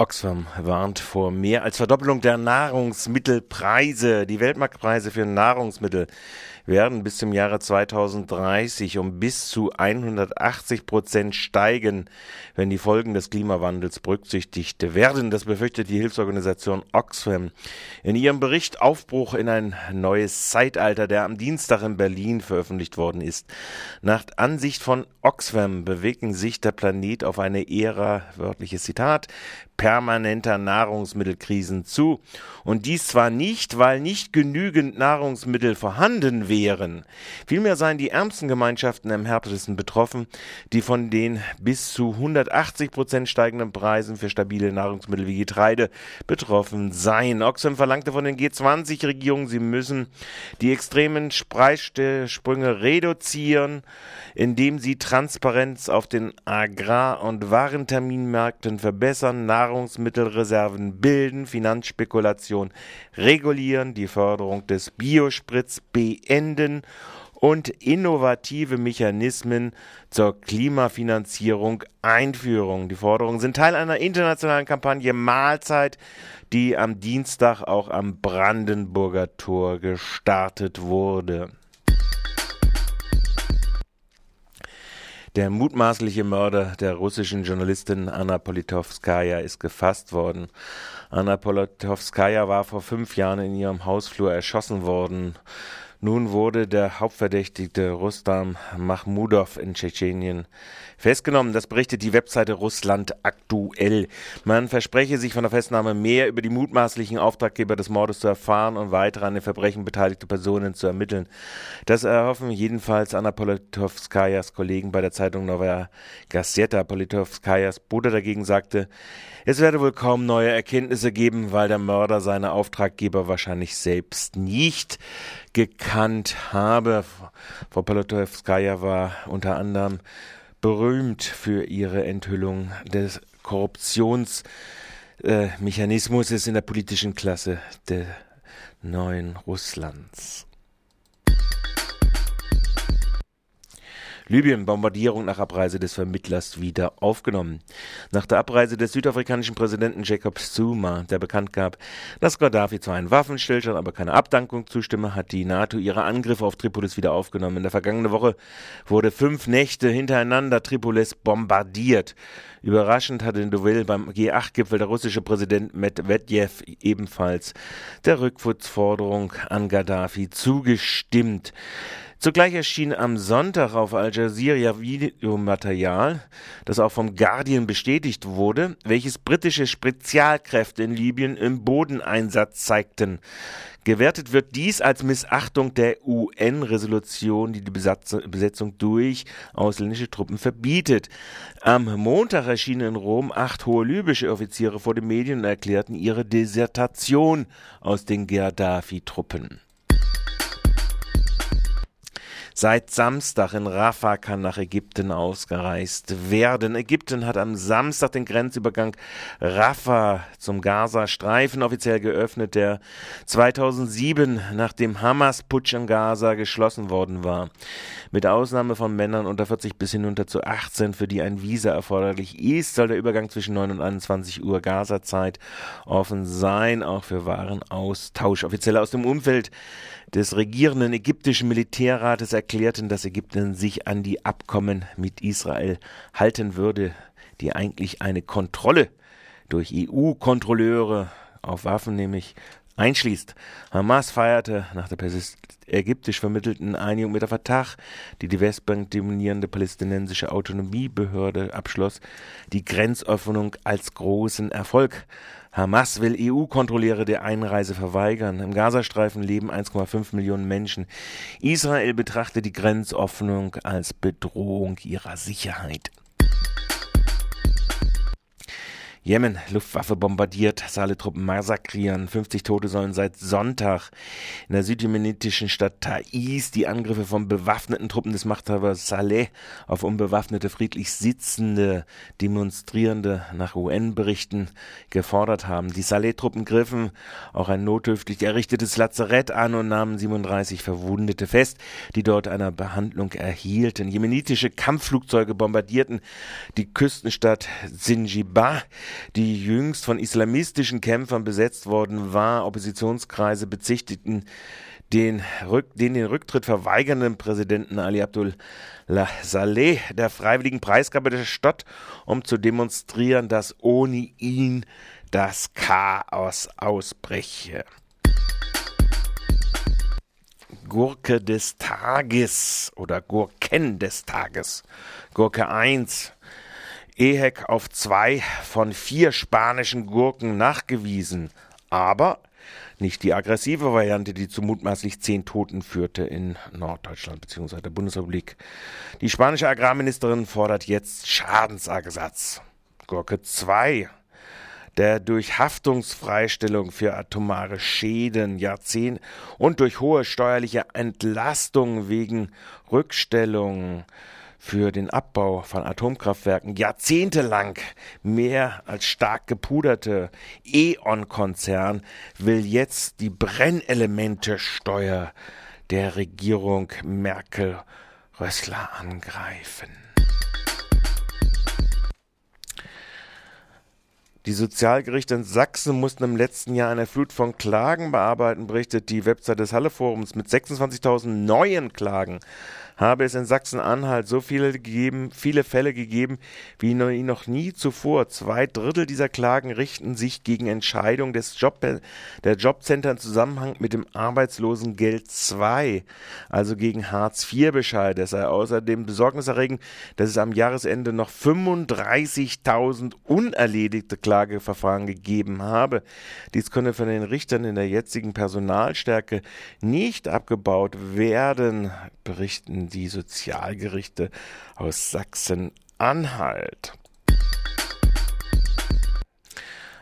Oxfam warnt vor mehr als Verdoppelung der Nahrungsmittelpreise. Die Weltmarktpreise für Nahrungsmittel werden bis zum Jahre 2030 um bis zu 180 Prozent steigen, wenn die Folgen des Klimawandels berücksichtigt werden. Das befürchtet die Hilfsorganisation Oxfam. In ihrem Bericht Aufbruch in ein neues Zeitalter, der am Dienstag in Berlin veröffentlicht worden ist. Nach Ansicht von Oxfam bewegen sich der Planet auf eine Ära, wörtliches Zitat, permanenter Nahrungsmittelkrisen zu. Und dies zwar nicht, weil nicht genügend Nahrungsmittel vorhanden wären. Vielmehr seien die ärmsten Gemeinschaften am härtesten betroffen, die von den bis zu 180 Prozent steigenden Preisen für stabile Nahrungsmittel wie Getreide betroffen seien. Oxfam verlangte von den G20-Regierungen, sie müssen die extremen Preissprünge reduzieren, indem sie Transparenz auf den Agrar- und Warenterminmärkten verbessern, Nahrungsmittelreserven bilden, Finanzspekulation regulieren, die Förderung des Biospritz beenden und innovative Mechanismen zur Klimafinanzierung einführen. Die Forderungen sind Teil einer internationalen Kampagne Mahlzeit, die am Dienstag auch am Brandenburger Tor gestartet wurde. Der mutmaßliche Mörder der russischen Journalistin Anna Politowskaja ist gefasst worden. Anna Politowskaja war vor fünf Jahren in ihrem Hausflur erschossen worden. Nun wurde der Hauptverdächtigte Rustam Mahmudov in Tschetschenien festgenommen. Das berichtet die Webseite Russland aktuell. Man verspreche sich von der Festnahme mehr über die mutmaßlichen Auftraggeber des Mordes zu erfahren und weitere an den Verbrechen beteiligte Personen zu ermitteln. Das erhoffen jedenfalls Anna Politowskajas Kollegen bei der Zeitung Novaya Gazeta. Politowskajas Bruder dagegen sagte, es werde wohl kaum neue Erkenntnisse geben, weil der Mörder seine Auftraggeber wahrscheinlich selbst nicht gekannt habe. Frau Politowskaja war unter anderem berühmt für ihre Enthüllung des Korruptionsmechanismus äh, in der politischen Klasse der neuen Russlands. Libyen Bombardierung nach Abreise des Vermittlers wieder aufgenommen. Nach der Abreise des südafrikanischen Präsidenten Jacob Zuma, der bekannt gab, dass Gaddafi zwar einen Waffenstillstand, aber keine Abdankung zustimme, hat die NATO ihre Angriffe auf Tripolis wieder aufgenommen. In der vergangenen Woche wurde fünf Nächte hintereinander Tripolis bombardiert. Überraschend hatte in Deauville beim G8-Gipfel der russische Präsident Medvedev ebenfalls der Rückfutzforderung an Gaddafi zugestimmt. Zugleich erschien am Sonntag auf Al Jazeera Videomaterial, das auch vom Guardian bestätigt wurde, welches britische Spezialkräfte in Libyen im Bodeneinsatz zeigten. Gewertet wird dies als Missachtung der UN-Resolution, die die Besetzung durch ausländische Truppen verbietet. Am Montag erschienen in Rom acht hohe libysche Offiziere vor den Medien und erklärten ihre Desertation aus den Gaddafi-Truppen. Seit Samstag in Rafah kann nach Ägypten ausgereist werden. Ägypten hat am Samstag den Grenzübergang Rafah zum Gazastreifen offiziell geöffnet, der 2007 nach dem Hamas-Putsch in Gaza geschlossen worden war. Mit Ausnahme von Männern unter 40 bis hinunter zu 18, für die ein Visa erforderlich ist, soll der Übergang zwischen 9 und 21 Uhr Gaza-Zeit offen sein, auch für Warenaustausch. Offizielle aus dem Umfeld des regierenden ägyptischen Militärrates erklärten, dass Ägypten sich an die Abkommen mit Israel halten würde, die eigentlich eine Kontrolle durch EU-Kontrolleure auf Waffen nämlich einschließt. Hamas feierte nach der ägyptisch vermittelten Einigung mit der Fatah, die die Westbank dominierende palästinensische Autonomiebehörde abschloss, die Grenzöffnung als großen Erfolg. Hamas will EU-Kontrolleure der Einreise verweigern. Im Gazastreifen leben 1,5 Millionen Menschen. Israel betrachtet die Grenzöffnung als Bedrohung ihrer Sicherheit. Jemen, Luftwaffe bombardiert, Saale-Truppen massakrieren. 50 Tote sollen seit Sonntag in der südjemenitischen Stadt Taiz die Angriffe von bewaffneten Truppen des Machthabers Saleh auf unbewaffnete, friedlich sitzende Demonstrierende nach UN-Berichten gefordert haben. Die Saleh-Truppen griffen auch ein notdürftig errichtetes Lazarett an und nahmen 37 Verwundete fest, die dort einer Behandlung erhielten. Jemenitische Kampfflugzeuge bombardierten die Küstenstadt Sinjibar die jüngst von islamistischen Kämpfern besetzt worden war. Oppositionskreise bezichtigten den, Rück, den den Rücktritt verweigernden Präsidenten Ali Abdullah Saleh der freiwilligen Preisgabe der Stadt, um zu demonstrieren, dass ohne ihn das Chaos ausbreche. Gurke des Tages oder Gurken des Tages. Gurke 1. EHEC auf zwei von vier spanischen Gurken nachgewiesen. Aber nicht die aggressive Variante, die zu mutmaßlich zehn Toten führte in Norddeutschland bzw. der Bundesrepublik. Die spanische Agrarministerin fordert jetzt Schadensersatz. Gurke 2 der durch Haftungsfreistellung für atomare Schäden Jahrzehnte und durch hohe steuerliche Entlastung wegen Rückstellung für den Abbau von Atomkraftwerken jahrzehntelang mehr als stark gepuderte E.ON-Konzern will jetzt die Brennelemente-Steuer der Regierung Merkel-Rössler angreifen. Die Sozialgerichte in Sachsen mussten im letzten Jahr eine Flut von Klagen bearbeiten, berichtet die Website des Halle Forums. Mit 26.000 neuen Klagen habe es in Sachsen-Anhalt so viele gegeben, viele Fälle gegeben wie noch nie zuvor. Zwei Drittel dieser Klagen richten sich gegen Entscheidungen des Job, der Jobcenter im Zusammenhang mit dem Arbeitslosengeld II, also gegen Hartz-IV-Bescheid. Es sei außerdem besorgniserregend, dass es am Jahresende noch 35.000 unerledigte Klageverfahren gegeben habe. Dies könne von den Richtern in der jetzigen Personalstärke nicht abgebaut werden, berichten die Sozialgerichte aus Sachsen-Anhalt.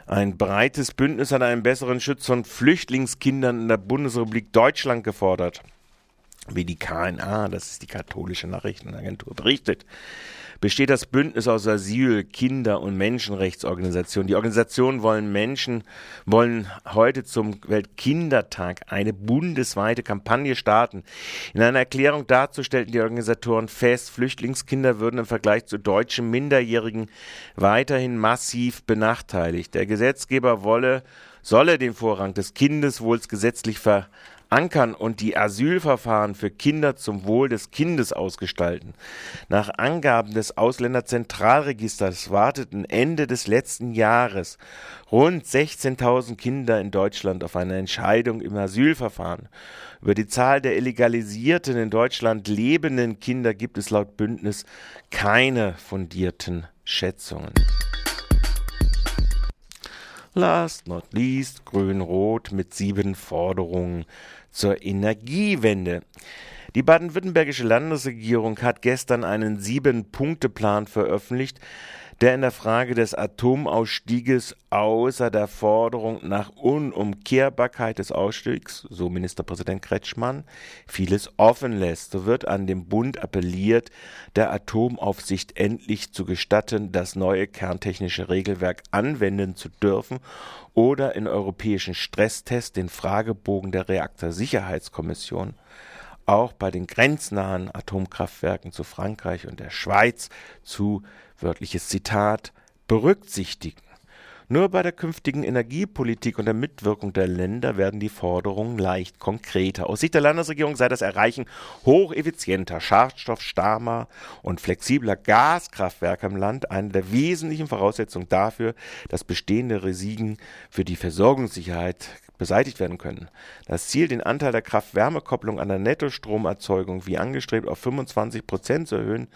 Ein breites Bündnis an einem besseren Schutz von Flüchtlingskindern in der Bundesrepublik Deutschland gefordert. Wie die KNA, das ist die katholische Nachrichtenagentur, berichtet besteht das Bündnis aus Asyl-, Kinder- und Menschenrechtsorganisationen. Die Organisationen wollen Menschen, wollen heute zum Weltkindertag eine bundesweite Kampagne starten. In einer Erklärung dazu stellten die Organisatoren fest, Flüchtlingskinder würden im Vergleich zu deutschen Minderjährigen weiterhin massiv benachteiligt. Der Gesetzgeber wolle, solle den Vorrang des Kindeswohls gesetzlich ver ankern und die Asylverfahren für Kinder zum Wohl des Kindes ausgestalten. Nach Angaben des Ausländerzentralregisters warteten Ende des letzten Jahres rund 16.000 Kinder in Deutschland auf eine Entscheidung im Asylverfahren. Über die Zahl der illegalisierten in Deutschland lebenden Kinder gibt es laut Bündnis keine fundierten Schätzungen. Last not least Grün-Rot mit sieben Forderungen zur Energiewende. Die baden-württembergische Landesregierung hat gestern einen Sieben-Punkte-Plan veröffentlicht, der in der Frage des Atomausstieges außer der Forderung nach Unumkehrbarkeit des Ausstiegs, so Ministerpräsident Kretschmann, vieles offen lässt. So wird an den Bund appelliert, der Atomaufsicht endlich zu gestatten, das neue kerntechnische Regelwerk anwenden zu dürfen oder in europäischen Stresstests den Fragebogen der Reaktorsicherheitskommission auch bei den grenznahen Atomkraftwerken zu Frankreich und der Schweiz zu wörtliches Zitat, berücksichtigen. Nur bei der künftigen Energiepolitik und der Mitwirkung der Länder werden die Forderungen leicht konkreter. Aus Sicht der Landesregierung sei das Erreichen hocheffizienter, schadstoffstarmer und flexibler Gaskraftwerke im Land eine der wesentlichen Voraussetzungen dafür, dass bestehende Risiken für die Versorgungssicherheit beseitigt werden können. Das Ziel, den Anteil der Kraft-Wärme-Kopplung an der Nettostromerzeugung wie angestrebt auf 25 Prozent zu erhöhen,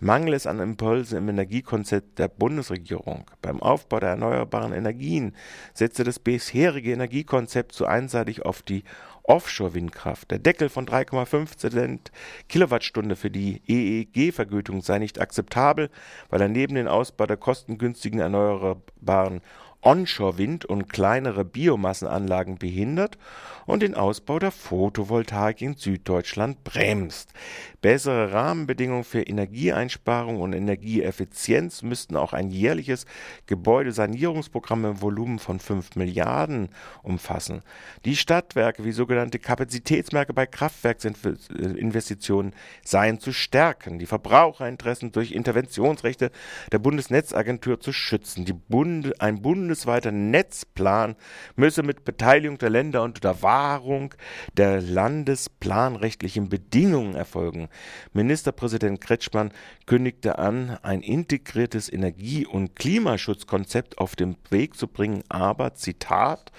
mangelt es an Impulsen im Energiekonzept der Bundesregierung. Beim Aufbau der erneuerbaren Energien setzte das bisherige Energiekonzept zu einseitig auf die Offshore-Windkraft. Der Deckel von 3,5 Cent Kilowattstunde für die EEG-Vergütung sei nicht akzeptabel, weil er neben dem Ausbau der kostengünstigen erneuerbaren Onshore-Wind und kleinere Biomassenanlagen behindert und den Ausbau der Photovoltaik in Süddeutschland bremst. Bessere Rahmenbedingungen für Energieeinsparung und Energieeffizienz müssten auch ein jährliches Gebäudesanierungsprogramm im Volumen von 5 Milliarden umfassen. Die Stadtwerke wie sogenannte Kapazitätsmärkte bei Kraftwerksinvestitionen seien zu stärken, die Verbraucherinteressen durch Interventionsrechte der Bundesnetzagentur zu schützen. Bund, ein bundesweiter Netzplan müsse mit Beteiligung der Länder und der Wahrung der landesplanrechtlichen Bedingungen erfolgen. Ministerpräsident Kretschmann kündigte an, ein integriertes Energie- und Klimaschutzkonzept auf den Weg zu bringen, aber Zitat,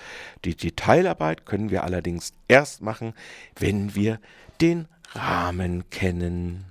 die Detailarbeit können wir allerdings erst machen, wenn wir den Rahmen kennen.